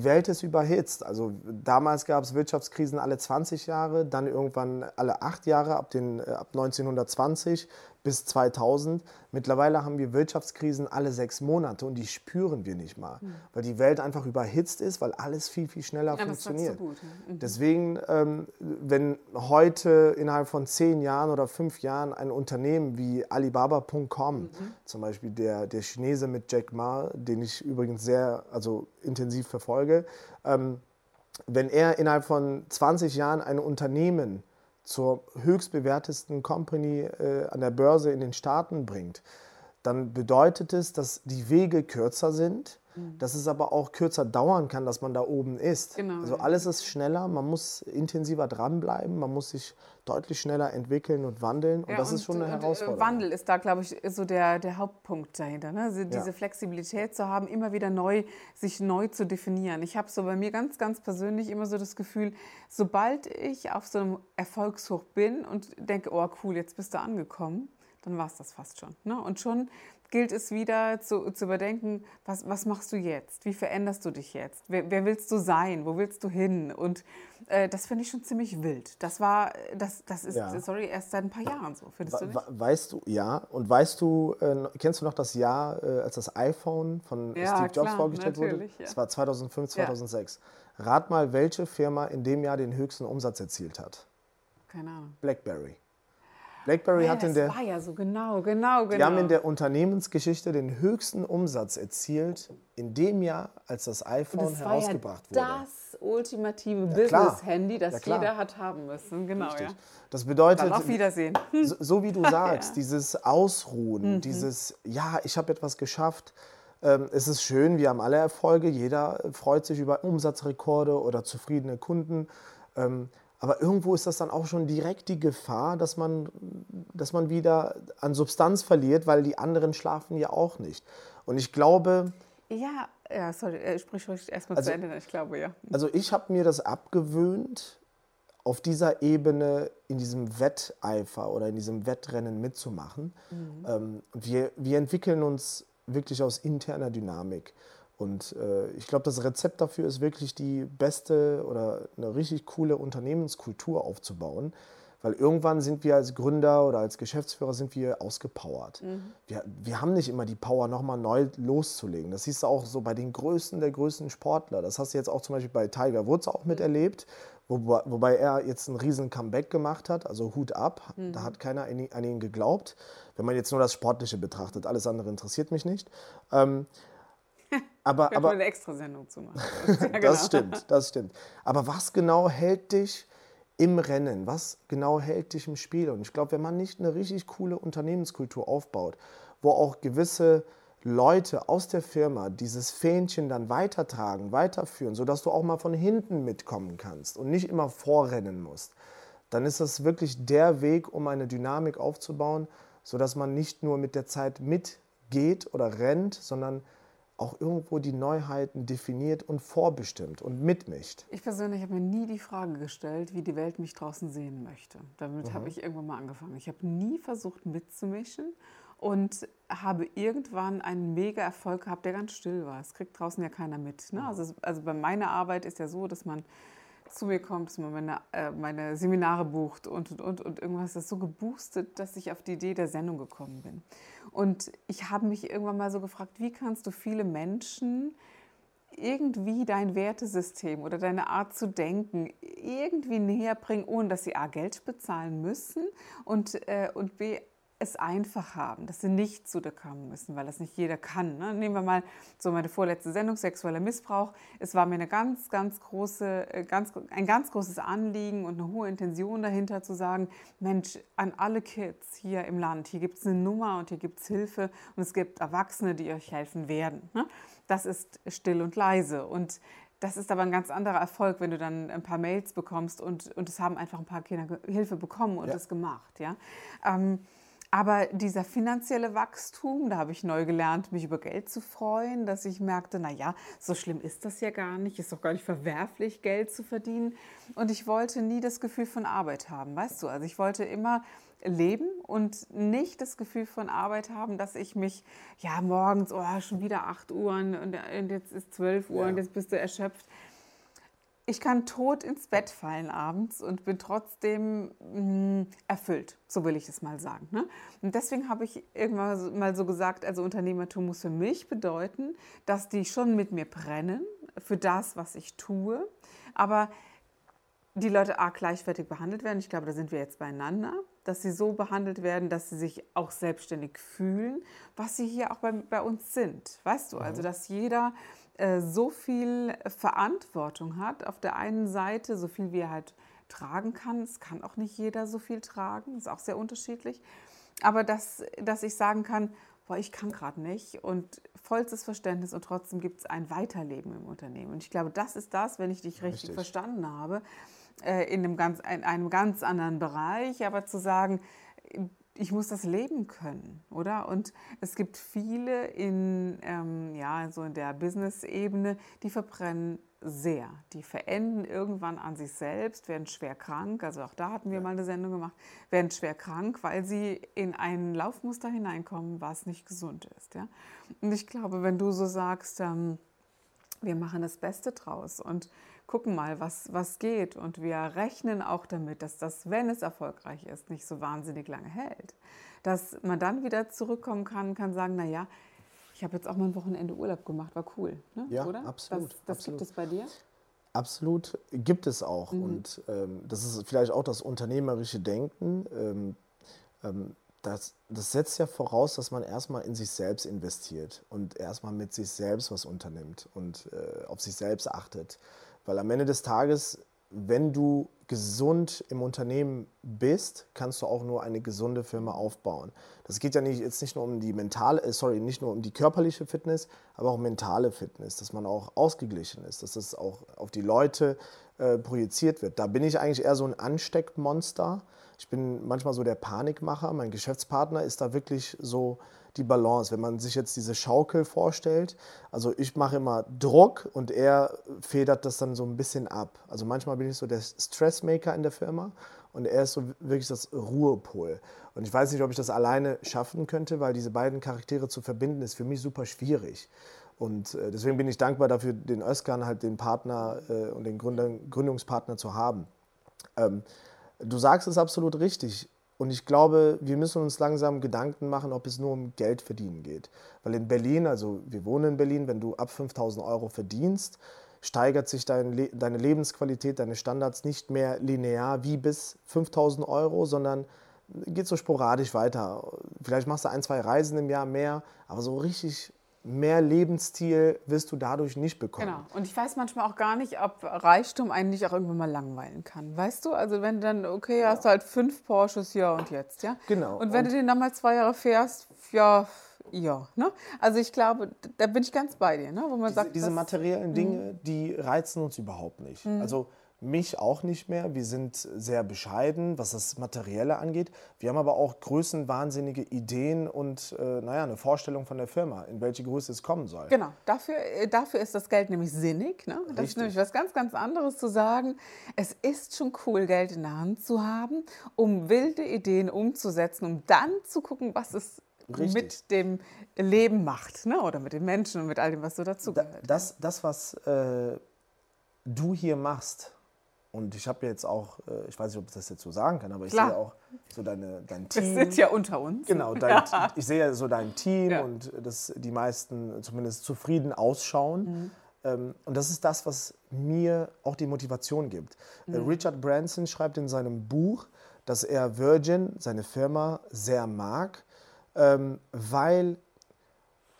Die Welt ist überhitzt. Also damals gab es Wirtschaftskrisen alle 20 Jahre, dann irgendwann alle acht Jahre ab, den, äh, ab 1920 bis 2000. Mittlerweile haben wir Wirtschaftskrisen alle sechs Monate und die spüren wir nicht mal, mhm. weil die Welt einfach überhitzt ist, weil alles viel, viel schneller ja, funktioniert. Gut, ja. mhm. Deswegen, ähm, wenn heute innerhalb von zehn Jahren oder fünf Jahren ein Unternehmen wie Alibaba.com, mhm. zum Beispiel der, der Chinese mit Jack Ma, den ich übrigens sehr also intensiv verfolge, ähm, wenn er innerhalb von 20 Jahren ein Unternehmen zur höchstbewertesten Company äh, an der Börse in den Staaten bringt, dann bedeutet es, dass die Wege kürzer sind, mhm. dass es aber auch kürzer dauern kann, dass man da oben ist. Genau. Also alles ist schneller, man muss intensiver dranbleiben, man muss sich deutlich schneller entwickeln und wandeln und ja, das und, ist schon eine äh, Herausforderung. Wandel ist da, glaube ich, so der, der Hauptpunkt dahinter. Ne? Also diese ja. Flexibilität zu haben, immer wieder neu, sich neu zu definieren. Ich habe so bei mir ganz, ganz persönlich immer so das Gefühl, sobald ich auf so einem Erfolgshoch bin und denke, oh cool, jetzt bist du angekommen, dann war es das fast schon. Ne? Und schon gilt es wieder zu, zu überdenken, was, was machst du jetzt? Wie veränderst du dich jetzt? Wer, wer willst du sein? Wo willst du hin? Und äh, das finde ich schon ziemlich wild. Das war, das, das ist, ja. sorry, erst seit ein paar Jahren so, findest du nicht? Weißt du, ja. Und weißt du, äh, kennst du noch das Jahr, äh, als das iPhone von ja, Steve Jobs klar, vorgestellt wurde? Ja. Das war 2005, 2006. Rat mal, welche Firma in dem Jahr den höchsten Umsatz erzielt hat. Keine Ahnung. BlackBerry. BlackBerry ja, hat in der. Das war ja so, genau, genau, genau. Die haben in der Unternehmensgeschichte den höchsten Umsatz erzielt in dem Jahr, als das iPhone das herausgebracht war ja wurde. Das ultimative ja, Business-Handy, das jeder hat haben müssen. Genau, Richtig. ja. Das bedeutet. Dann auf Wiedersehen. So, so wie du sagst, dieses Ausruhen, mhm. dieses, ja, ich habe etwas geschafft. Ähm, es ist schön, wir haben alle Erfolge, jeder freut sich über Umsatzrekorde oder zufriedene Kunden. Ähm, aber irgendwo ist das dann auch schon direkt die Gefahr, dass man, dass man wieder an Substanz verliert, weil die anderen schlafen ja auch nicht. Und ich glaube. Ja, ja, sorry, äh, sprich ruhig erstmal also, zu Ende, ich glaube, ja. Also ich habe mir das abgewöhnt, auf dieser Ebene in diesem Wetteifer oder in diesem Wettrennen mitzumachen. Mhm. Ähm, wir, wir entwickeln uns wirklich aus interner Dynamik. Und äh, ich glaube, das Rezept dafür ist wirklich die beste oder eine richtig coole Unternehmenskultur aufzubauen. Weil irgendwann sind wir als Gründer oder als Geschäftsführer sind wir ausgepowert. Mhm. Wir, wir haben nicht immer die Power, nochmal neu loszulegen. Das siehst du auch so bei den Größten der größten Sportler. Das hast du jetzt auch zum Beispiel bei Tiger Woods auch miterlebt, wo, wobei er jetzt einen riesen Comeback gemacht hat, also Hut ab. Mhm. Da hat keiner an ihn geglaubt. Wenn man jetzt nur das Sportliche betrachtet, alles andere interessiert mich nicht. Ähm, aber, aber eine extra Sendung zu machen. Das, ja genau. das stimmt, das stimmt. Aber was genau hält dich im Rennen? Was genau hält dich im Spiel? Und ich glaube, wenn man nicht eine richtig coole Unternehmenskultur aufbaut, wo auch gewisse Leute aus der Firma dieses Fähnchen dann weitertragen, weiterführen, sodass du auch mal von hinten mitkommen kannst und nicht immer vorrennen musst, dann ist das wirklich der Weg, um eine Dynamik aufzubauen, sodass man nicht nur mit der Zeit mitgeht oder rennt, sondern auch irgendwo die Neuheiten definiert und vorbestimmt und mitmischt. Ich persönlich habe mir nie die Frage gestellt, wie die Welt mich draußen sehen möchte. Damit mhm. habe ich irgendwann mal angefangen. Ich habe nie versucht mitzumischen und habe irgendwann einen mega Erfolg gehabt, der ganz still war. Es kriegt draußen ja keiner mit. Ne? Mhm. Also, also bei meiner Arbeit ist ja so, dass man zu mir kommt, dass man meine, äh, meine Seminare bucht und, und, und, und irgendwas ist so geboostet, dass ich auf die Idee der Sendung gekommen bin. Und ich habe mich irgendwann mal so gefragt, wie kannst du viele Menschen irgendwie dein Wertesystem oder deine Art zu denken irgendwie näher bringen, ohne dass sie A, Geld bezahlen müssen und, äh, und B, es einfach haben, dass sie nicht zu dir kommen müssen, weil das nicht jeder kann. Ne? Nehmen wir mal so meine vorletzte Sendung, sexueller Missbrauch. Es war mir eine ganz, ganz große, äh, ganz, ein ganz großes Anliegen und eine hohe Intention dahinter zu sagen, Mensch, an alle Kids hier im Land, hier gibt es eine Nummer und hier gibt es Hilfe und es gibt Erwachsene, die euch helfen werden. Ne? das ist still und leise. Und das ist aber ein ganz anderer Erfolg, wenn du dann ein paar Mails bekommst und, und es haben einfach ein paar Kinder Hilfe bekommen und es gemacht. Ja? Ähm, aber dieser finanzielle Wachstum, da habe ich neu gelernt, mich über Geld zu freuen, dass ich merkte, naja, so schlimm ist das ja gar nicht, ist doch gar nicht verwerflich, Geld zu verdienen. Und ich wollte nie das Gefühl von Arbeit haben, weißt du? Also ich wollte immer leben und nicht das Gefühl von Arbeit haben, dass ich mich, ja, morgens, oh, schon wieder 8 Uhr und jetzt ist 12 Uhr ja. und jetzt bist du erschöpft ich kann tot ins Bett fallen abends und bin trotzdem mh, mm, erfüllt, so will ich es mal sagen. Ne? Und deswegen habe ich irgendwann mal so gesagt, also Unternehmertum muss für mich bedeuten, dass die schon mit mir brennen für das, was ich tue, aber die Leute A gleichwertig behandelt werden. Ich glaube, da sind wir jetzt beieinander, dass sie so behandelt werden, dass sie sich auch selbstständig fühlen, was sie hier auch bei, bei uns sind. Weißt du, also dass jeder äh, so viel Verantwortung hat. Auf der einen Seite, so viel wie er halt tragen kann. Es kann auch nicht jeder so viel tragen, ist auch sehr unterschiedlich. Aber dass, dass ich sagen kann, boah, ich kann gerade nicht und vollstes Verständnis und trotzdem gibt es ein Weiterleben im Unternehmen. Und ich glaube, das ist das, wenn ich dich richtig, richtig. verstanden habe, äh, in, einem ganz, in einem ganz anderen Bereich, aber zu sagen, ich muss das leben können, oder? Und es gibt viele in, ähm, ja, so in der Business-Ebene, die verbrennen sehr. Die verenden irgendwann an sich selbst, werden schwer krank. Also auch da hatten wir mal eine Sendung gemacht, werden schwer krank, weil sie in ein Laufmuster hineinkommen, was nicht gesund ist. Ja? Und ich glaube, wenn du so sagst, ähm, wir machen das Beste draus und gucken mal, was, was geht. Und wir rechnen auch damit, dass das, wenn es erfolgreich ist, nicht so wahnsinnig lange hält. Dass man dann wieder zurückkommen kann, kann sagen, naja, ich habe jetzt auch mal ein Wochenende Urlaub gemacht, war cool. Ne? Ja, Oder? absolut. Das, das absolut. gibt es bei dir? Absolut, gibt es auch. Mhm. Und ähm, das ist vielleicht auch das unternehmerische Denken. Ähm, ähm, das, das setzt ja voraus, dass man erstmal in sich selbst investiert und erstmal mit sich selbst was unternimmt und äh, auf sich selbst achtet. Weil am Ende des Tages, wenn du gesund im Unternehmen bist, kannst du auch nur eine gesunde Firma aufbauen. Das geht ja nicht, jetzt nicht nur um die mentale, äh, sorry, nicht nur um die körperliche Fitness, aber auch mentale Fitness, dass man auch ausgeglichen ist, dass das auch auf die Leute äh, projiziert wird. Da bin ich eigentlich eher so ein Ansteckmonster. Ich bin manchmal so der Panikmacher. Mein Geschäftspartner ist da wirklich so die Balance. Wenn man sich jetzt diese Schaukel vorstellt, also ich mache immer Druck und er federt das dann so ein bisschen ab. Also manchmal bin ich so der Stressmaker in der Firma und er ist so wirklich das Ruhepol. Und ich weiß nicht, ob ich das alleine schaffen könnte, weil diese beiden Charaktere zu verbinden ist für mich super schwierig. Und äh, deswegen bin ich dankbar dafür, den Özkan halt den Partner äh, und den Gründungspartner zu haben. Du sagst es absolut richtig. Und ich glaube, wir müssen uns langsam Gedanken machen, ob es nur um Geld verdienen geht. Weil in Berlin, also wir wohnen in Berlin, wenn du ab 5000 Euro verdienst, steigert sich dein deine Lebensqualität, deine Standards nicht mehr linear wie bis 5000 Euro, sondern geht so sporadisch weiter. Vielleicht machst du ein, zwei Reisen im Jahr mehr, aber so richtig mehr Lebensstil wirst du dadurch nicht bekommen. Genau. Und ich weiß manchmal auch gar nicht, ob Reichtum einen nicht auch irgendwann mal langweilen kann. Weißt du? Also wenn du dann, okay, ja. hast du halt fünf Porsches, ja und jetzt, ja? Genau. Und wenn und du den dann mal zwei Jahre fährst, ja, ja. Ne? Also ich glaube, da bin ich ganz bei dir, ne? wo man diese, sagt... Diese materiellen Dinge, mhm. die reizen uns überhaupt nicht. Mhm. Also mich auch nicht mehr. Wir sind sehr bescheiden, was das Materielle angeht. Wir haben aber auch größenwahnsinnige Ideen und äh, naja, eine Vorstellung von der Firma, in welche Größe es kommen soll. Genau, dafür, äh, dafür ist das Geld nämlich sinnig. Ne? Das Richtig. ist nämlich was ganz, ganz anderes zu sagen. Es ist schon cool, Geld in der Hand zu haben, um wilde Ideen umzusetzen, um dann zu gucken, was es Richtig. mit dem Leben macht ne? oder mit den Menschen und mit all dem, was so dazugehört. Da, das, das, was äh, du hier machst, und ich habe jetzt auch, äh, ich weiß nicht, ob ich das jetzt so sagen kann, aber ich Klar. sehe auch so deine, dein Team. Wir sind ja unter uns. Genau, dein, ja. ich sehe ja so dein Team ja. und dass die meisten zumindest zufrieden ausschauen. Mhm. Ähm, und das ist das, was mir auch die Motivation gibt. Äh, mhm. Richard Branson schreibt in seinem Buch, dass er Virgin, seine Firma, sehr mag, ähm, weil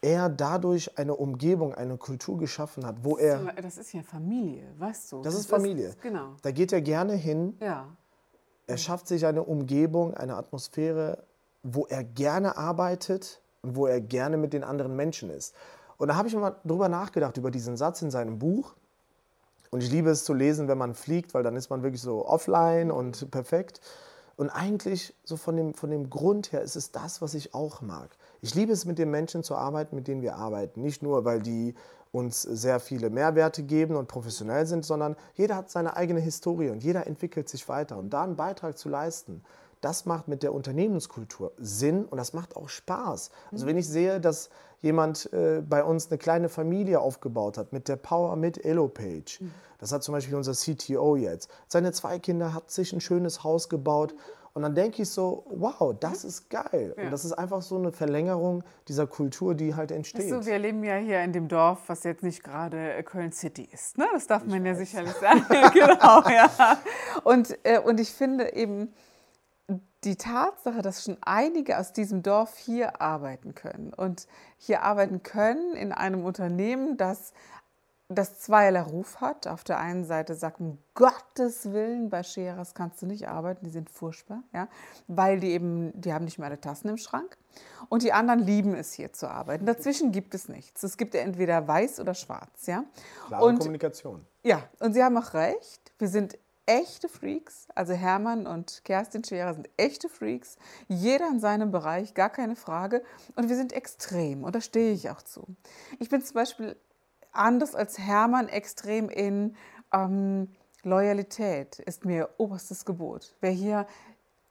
er dadurch eine Umgebung, eine Kultur geschaffen hat, wo er. Das ist ja Familie, weißt du? Das, das ist Familie. Ist, genau. Da geht er gerne hin. Ja. Er schafft sich eine Umgebung, eine Atmosphäre, wo er gerne arbeitet und wo er gerne mit den anderen Menschen ist. Und da habe ich mal drüber nachgedacht, über diesen Satz in seinem Buch. Und ich liebe es zu lesen, wenn man fliegt, weil dann ist man wirklich so offline und perfekt. Und eigentlich so von dem, von dem Grund her ist es das, was ich auch mag. Ich liebe es, mit den Menschen zu arbeiten, mit denen wir arbeiten. Nicht nur, weil die uns sehr viele Mehrwerte geben und professionell sind, sondern jeder hat seine eigene Historie und jeder entwickelt sich weiter. Und da einen Beitrag zu leisten, das macht mit der Unternehmenskultur Sinn und das macht auch Spaß. Also wenn ich sehe, dass jemand äh, bei uns eine kleine Familie aufgebaut hat mit der Power mit Elopage, mhm. das hat zum Beispiel unser CTO jetzt, seine zwei Kinder hat sich ein schönes Haus gebaut und dann denke ich so, wow, das ist geil. Ja. Und das ist einfach so eine Verlängerung dieser Kultur, die halt entsteht. Also wir leben ja hier in dem Dorf, was jetzt nicht gerade Köln City ist. Ne? Das darf ich man weiß. ja sicherlich sagen. genau, ja. Und, äh, und ich finde eben, die Tatsache, dass schon einige aus diesem Dorf hier arbeiten können und hier arbeiten können in einem Unternehmen, das das zweierlei Ruf hat. Auf der einen Seite sagt, um Gottes Willen, bei Scheras kannst du nicht arbeiten, die sind furchtbar, ja, weil die eben, die haben nicht mehr alle Tassen im Schrank. Und die anderen lieben es, hier zu arbeiten. Dazwischen gibt es nichts. Es gibt entweder weiß oder schwarz, ja. Klare und, Kommunikation. Ja, und Sie haben auch recht. Wir sind echte Freaks. Also Hermann und Kerstin Scherer sind echte Freaks. Jeder in seinem Bereich, gar keine Frage. Und wir sind extrem. Und da stehe ich auch zu. Ich bin zum Beispiel anders als Hermann extrem in ähm, Loyalität, ist mir oberstes Gebot. Wer hier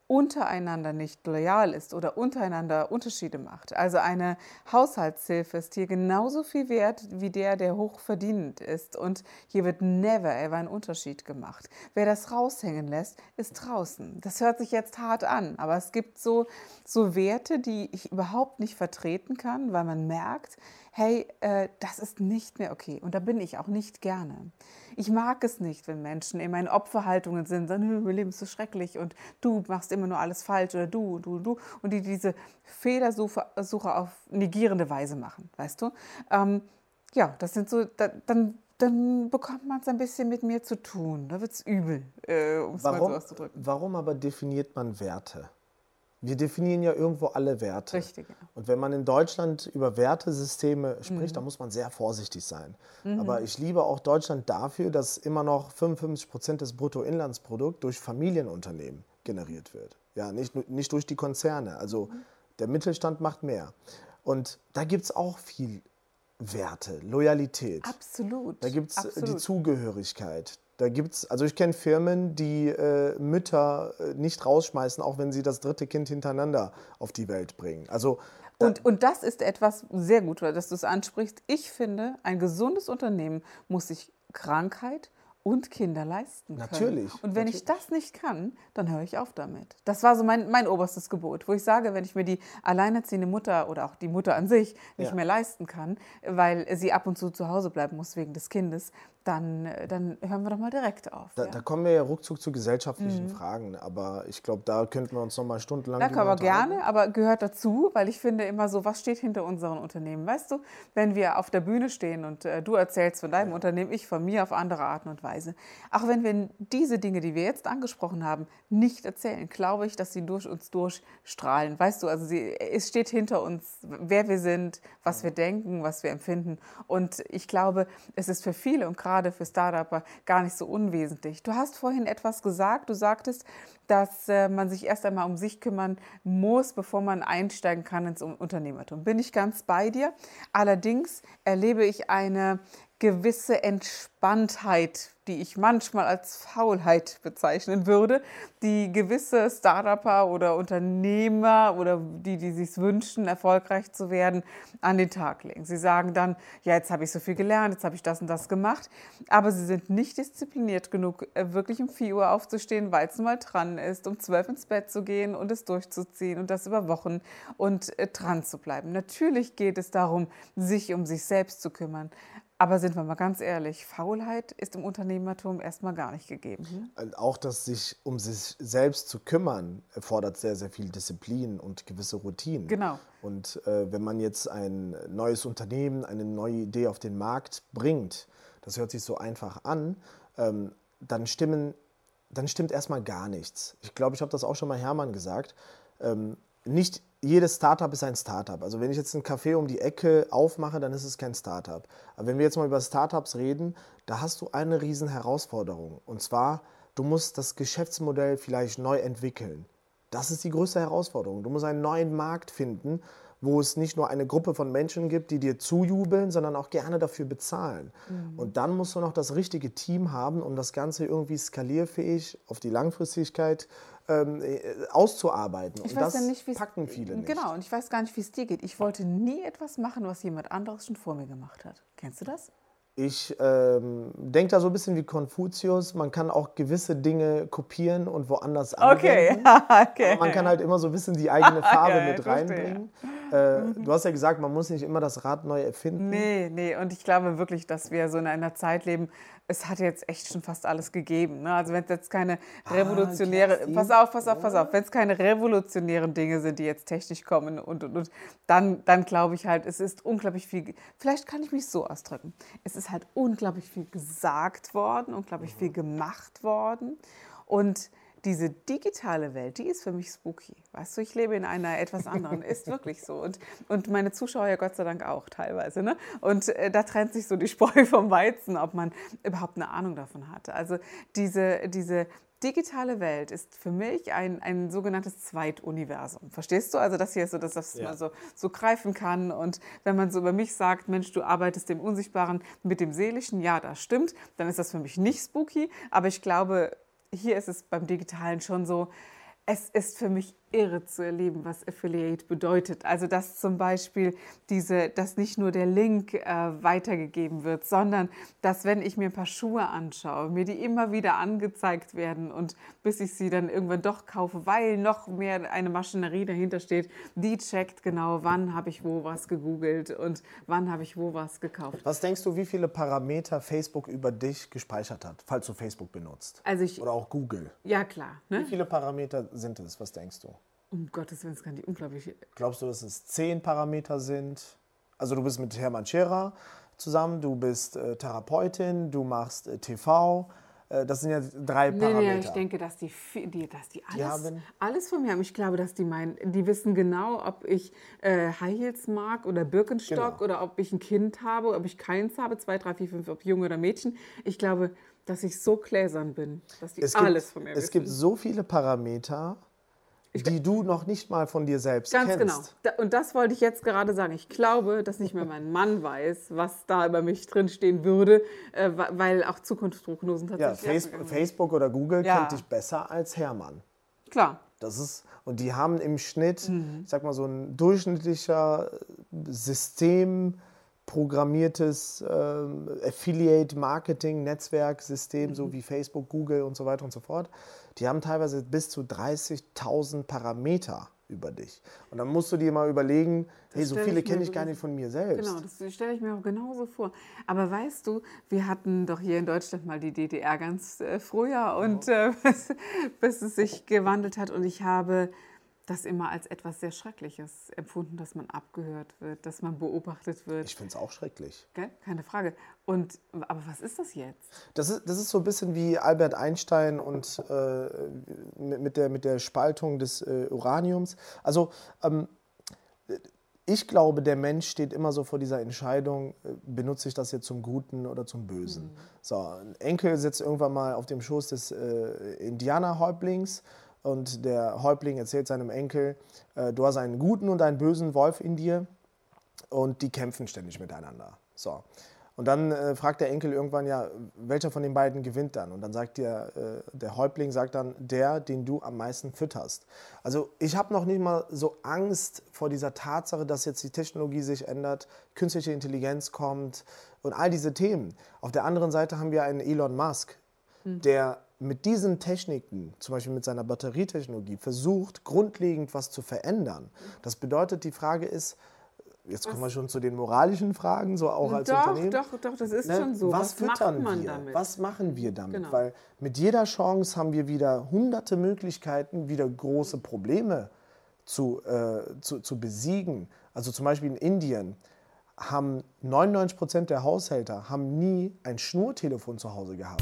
untereinander nicht loyal ist oder untereinander Unterschiede macht. Also eine Haushaltshilfe ist hier genauso viel wert wie der, der hochverdienend ist. Und hier wird never ever ein Unterschied gemacht. Wer das raushängen lässt, ist draußen. Das hört sich jetzt hart an, aber es gibt so, so Werte, die ich überhaupt nicht vertreten kann, weil man merkt, hey, äh, das ist nicht mehr okay. Und da bin ich auch nicht gerne. Ich mag es nicht, wenn Menschen in meinen Opferhaltungen sind, sagen, mein Leben ist so schrecklich und du machst immer nur alles falsch oder du, du, du. Und die diese Fehlersuche auf negierende Weise machen, weißt du? Ähm, ja, das sind so, da, dann dann bekommt man es ein bisschen mit mir zu tun. Da wird es übel, äh, um es mal so auszudrücken. Warum aber definiert man Werte? Wir definieren ja irgendwo alle Werte. Richtig. Ja. Und wenn man in Deutschland über Wertesysteme spricht, mhm. dann muss man sehr vorsichtig sein. Mhm. Aber ich liebe auch Deutschland dafür, dass immer noch 55 Prozent des Bruttoinlandsprodukts durch Familienunternehmen generiert wird. Ja, nicht, nicht durch die Konzerne. Also mhm. der Mittelstand macht mehr. Und da gibt es auch viel Werte, Loyalität. Absolut. Da gibt es die Zugehörigkeit. Da gibt's, also ich kenne Firmen, die äh, Mütter äh, nicht rausschmeißen, auch wenn sie das dritte Kind hintereinander auf die Welt bringen. Also und, und das ist etwas sehr gut, dass du es ansprichst. Ich finde, ein gesundes Unternehmen muss sich Krankheit, und Kinder leisten können. Natürlich. Und wenn natürlich. ich das nicht kann, dann höre ich auf damit. Das war so mein, mein oberstes Gebot, wo ich sage, wenn ich mir die alleinerziehende Mutter oder auch die Mutter an sich nicht ja. mehr leisten kann, weil sie ab und zu zu Hause bleiben muss wegen des Kindes, dann, dann hören wir doch mal direkt auf. Da, ja? da kommen wir ja ruckzuck zu gesellschaftlichen mhm. Fragen, aber ich glaube, da könnten wir uns noch mal stundenlang Da können wir gerne, aber gehört dazu, weil ich finde immer so, was steht hinter unseren Unternehmen? Weißt du, wenn wir auf der Bühne stehen und äh, du erzählst von deinem ja. Unternehmen, ich von mir auf andere Arten und Weise. Auch wenn wir diese Dinge, die wir jetzt angesprochen haben, nicht erzählen, glaube ich, dass sie durch uns durchstrahlen. Weißt du, also sie, es steht hinter uns, wer wir sind, was wir denken, was wir empfinden. Und ich glaube, es ist für viele und gerade gerade für Startupper gar nicht so unwesentlich. Du hast vorhin etwas gesagt, du sagtest, dass äh, man sich erst einmal um sich kümmern muss, bevor man einsteigen kann ins Unternehmertum. Bin ich ganz bei dir. Allerdings erlebe ich eine gewisse Entspanntheit, die ich manchmal als Faulheit bezeichnen würde, die gewisse Startupper oder Unternehmer oder die, die sich wünschen, erfolgreich zu werden, an den Tag legen. Sie sagen dann, ja, jetzt habe ich so viel gelernt, jetzt habe ich das und das gemacht, aber sie sind nicht diszipliniert genug, äh, wirklich um 4 Uhr aufzustehen, weil es mal dran ist, um 12 ins Bett zu gehen und es durchzuziehen und das über Wochen und äh, dran zu bleiben. Natürlich geht es darum, sich um sich selbst zu kümmern, aber sind wir mal ganz ehrlich, Faulheit ist im Unternehmertum erstmal gar nicht gegeben. Hm? Auch das sich um sich selbst zu kümmern, erfordert sehr, sehr viel Disziplin und gewisse Routinen. Genau. Und äh, wenn man jetzt ein neues Unternehmen, eine neue Idee auf den Markt bringt, das hört sich so einfach an, ähm, dann, stimmen, dann stimmt erstmal gar nichts. Ich glaube, ich habe das auch schon mal Hermann gesagt. Ähm, nicht jedes Startup ist ein Startup. Also wenn ich jetzt ein Café um die Ecke aufmache, dann ist es kein Startup. Aber wenn wir jetzt mal über Startups reden, da hast du eine riesen Herausforderung. Und zwar, du musst das Geschäftsmodell vielleicht neu entwickeln. Das ist die größte Herausforderung. Du musst einen neuen Markt finden, wo es nicht nur eine Gruppe von Menschen gibt, die dir zujubeln, sondern auch gerne dafür bezahlen. Mhm. Und dann musst du noch das richtige Team haben, um das Ganze irgendwie skalierfähig auf die Langfristigkeit ähm, äh, auszuarbeiten. Ich und weiß das ja nicht, packen viele nicht. Genau, und ich weiß gar nicht, wie es dir geht. Ich wollte nie etwas machen, was jemand anderes schon vor mir gemacht hat. Kennst du das? Ich ähm, denke da so ein bisschen wie Konfuzius. Man kann auch gewisse Dinge kopieren und woanders anwenden. okay. Aber man kann halt immer so ein bisschen die eigene Farbe Ja, mit reinbringen. Äh, du hast ja gesagt, man muss nicht immer das Rad neu erfinden. Nee, nee, und ich glaube wirklich, dass wir so in einer Zeit leben, es hat jetzt echt schon fast alles gegeben. Ne? Also wenn es jetzt keine revolutionäre, Kerstin. pass auf, pass auf, pass auf, wenn es keine revolutionären Dinge sind, die jetzt technisch kommen und, und, und dann, dann glaube ich halt, es ist unglaublich viel, vielleicht kann ich mich so ausdrücken, es ist halt unglaublich viel gesagt worden, unglaublich viel gemacht worden und diese digitale Welt, die ist für mich spooky. Weißt du, ich lebe in einer etwas anderen, ist wirklich so. Und, und meine Zuschauer ja Gott sei Dank auch teilweise. Ne? Und äh, da trennt sich so die Spreu vom Weizen, ob man überhaupt eine Ahnung davon hatte. Also diese, diese digitale Welt ist für mich ein, ein sogenanntes Zweituniversum. Verstehst du? Also das hier ist so, dass das Ja. man so, so greifen kann. Und wenn man so über mich sagt, Mensch, du arbeitest dem Unsichtbaren mit dem Seelischen, ja, das stimmt, dann ist das für mich nicht spooky. Aber ich glaube, hier ist es beim Digitalen schon so, es ist für mich irre zu erleben, was Affiliate bedeutet. Also dass zum Beispiel diese, dass nicht nur der Link äh, weitergegeben wird, sondern dass wenn ich mir ein paar Schuhe anschaue, mir die immer wieder angezeigt werden und bis ich sie dann irgendwann doch kaufe, weil noch mehr eine Maschinerie dahinter steht, die checkt genau, wann habe ich wo was gegoogelt und wann habe ich wo was gekauft. Was denkst du, wie viele Parameter Facebook über dich gespeichert hat, falls du Facebook benutzt? Also ich, Oder auch Google. ja klar, Wie ne? viele Parameter sind es? Was denkst du? Um Gottes Willen, es kann die unglaubliche Glaubst du, dass es zehn Parameter sind? Also du bist mit Hermann Scherer zusammen, du bist äh, Therapeutin, du machst äh, TV. Äh, das sind ja drei Nee, Parameter. nee, ich denke, dass die, die, dass die alles, haben- alles von mir haben. Ich glaube, dass die meinen, die wissen genau, ob ich äh, High Heels mag oder Birkenstock Genau. oder ob ich ein Kind habe, ob ich keins habe, zwei, drei, vier, fünf, ob Junge oder Mädchen. Ich glaube, dass ich so gläsern bin, dass die es gibt, alles von mir es wissen. gibt so viele Parameter, die du noch nicht mal von dir selbst Ganz kennst. genau. Da, und das wollte ich jetzt gerade sagen. Ich glaube, dass nicht mehr mein Mann weiß, was da über mich drinstehen würde, äh, weil auch Zukunftsprognosen Ja, tatsächlich. Face abgegangen sind. Facebook oder Google Ja. kennt dich besser als Hermann. Klar. Das ist, und die haben im Schnitt, Mhm. ich sag mal, so ein durchschnittlicher System programmiertes ähm, Affiliate-Marketing-Netzwerksystem, Mhm. so wie Facebook, Google und so weiter und so fort. Die haben teilweise bis zu 30.000 Parameter über dich. Und dann musst du dir mal überlegen, hey, so viele kenne ich gar nicht von mir selbst. Genau, das stelle ich mir auch genauso vor. Aber weißt du, wir hatten doch hier in Deutschland mal die DDR ganz äh, früher und äh, bis, bis es sich gewandelt hat. Und ich habe das immer als etwas sehr Schreckliches empfunden, dass man abgehört wird, dass man beobachtet wird. Ich finde es auch schrecklich. Gell? Keine Frage. Und, aber was ist das jetzt? Das ist, das ist so ein bisschen wie Albert Einstein und äh, mit, der, mit der Spaltung des äh, Uraniums. Also ähm, ich glaube, der Mensch steht immer so vor dieser Entscheidung, äh, benutze ich das jetzt zum Guten oder zum Bösen. So, ein Enkel sitzt irgendwann mal auf dem Schoß des äh, Indianerhäuptlings und der Häuptling erzählt seinem Enkel, äh, du hast einen guten und einen bösen Wolf in dir und die kämpfen ständig miteinander. So. Und dann äh, fragt der Enkel irgendwann ja, welcher von den beiden gewinnt dann? Und dann sagt der, äh, der Häuptling sagt dann, der, den du am meisten fütterst. Also ich habe noch nicht mal so Angst vor dieser Tatsache, dass jetzt die Technologie sich ändert, künstliche Intelligenz kommt und all diese Themen. Auf der anderen Seite haben wir einen Elon Musk, der mit diesen Techniken, zum Beispiel mit seiner Batterietechnologie, versucht, grundlegend was zu verändern. Das bedeutet, die Frage ist, jetzt kommen wir schon zu den moralischen Fragen, so auch als doch, Unternehmen. doch, doch, das ist Ne, schon so. Was, Was, füttern wir? damit? Was machen wir damit? Genau. Weil mit jeder Chance haben wir wieder hunderte Möglichkeiten, wieder große Probleme zu, äh, zu, zu besiegen. Also zum Beispiel in Indien haben 99 Prozent der Haushälter haben nie ein Schnurtelefon zu Hause gehabt.